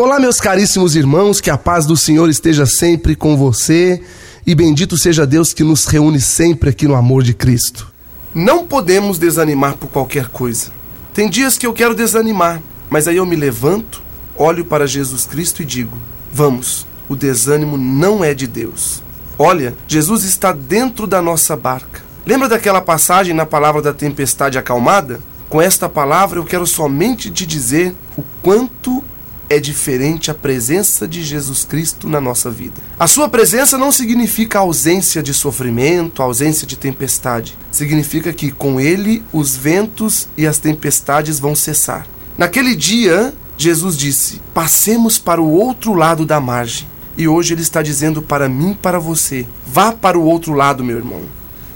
Olá, meus caríssimos irmãos, que a paz do Senhor esteja sempre com você e bendito seja Deus que nos reúne sempre aqui no amor de Cristo. Não podemos desanimar por qualquer coisa. Tem dias que eu quero desanimar, mas aí eu me levanto, olho para Jesus Cristo e digo: Vamos, o desânimo não é de Deus. Olha, Jesus está dentro da nossa barca. Lembra daquela passagem na palavra da tempestade acalmada? Com esta palavra eu quero somente te dizer o quanto é diferente a presença de Jesus Cristo na nossa vida. A sua presença não significa ausência de sofrimento, ausência de tempestade. Significa que com ele os ventos e as tempestades vão cessar. Naquele dia, Jesus disse: Passemos para o outro lado da margem. E hoje ele está dizendo para mim para você: Vá para o outro lado, meu irmão.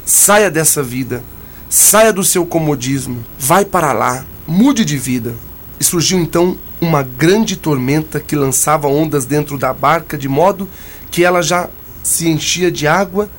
Saia dessa vida. Saia do seu comodismo. Vai para lá. Mude de vida. E surgiu então uma grande tormenta que lançava ondas dentro da barca, de modo que ela já se enchia de água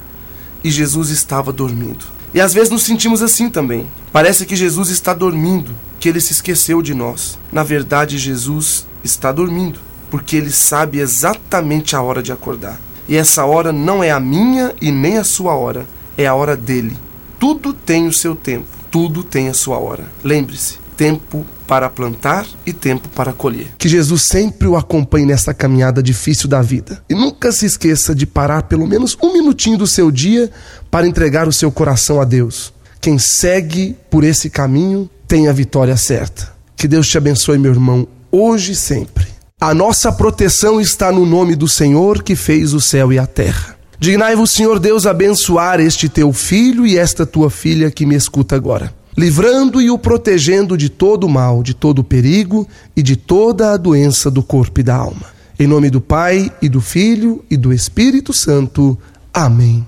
e Jesus estava dormindo. E às vezes nos sentimos assim também. Parece que Jesus está dormindo, que ele se esqueceu de nós. Na verdade, Jesus está dormindo, porque ele sabe exatamente a hora de acordar. E essa hora não é a minha e nem a sua hora, é a hora dele. Tudo tem o seu tempo, tudo tem a sua hora. Lembre-se, tempo para plantar e tempo para colher. Que Jesus sempre o acompanhe nessa caminhada difícil da vida. E nunca se esqueça de parar pelo menos um minutinho do seu dia para entregar o seu coração a Deus. Quem segue por esse caminho tem a vitória certa. Que Deus te abençoe, meu irmão, hoje e sempre. A nossa proteção está no nome do Senhor que fez o céu e a terra. Dignai-vos, Senhor Deus, abençoar este teu filho e esta tua filha que me escuta agora livrando e o protegendo de todo o mal, de todo o perigo e de toda a doença do corpo e da alma. Em nome do Pai e do Filho e do Espírito Santo. Amém.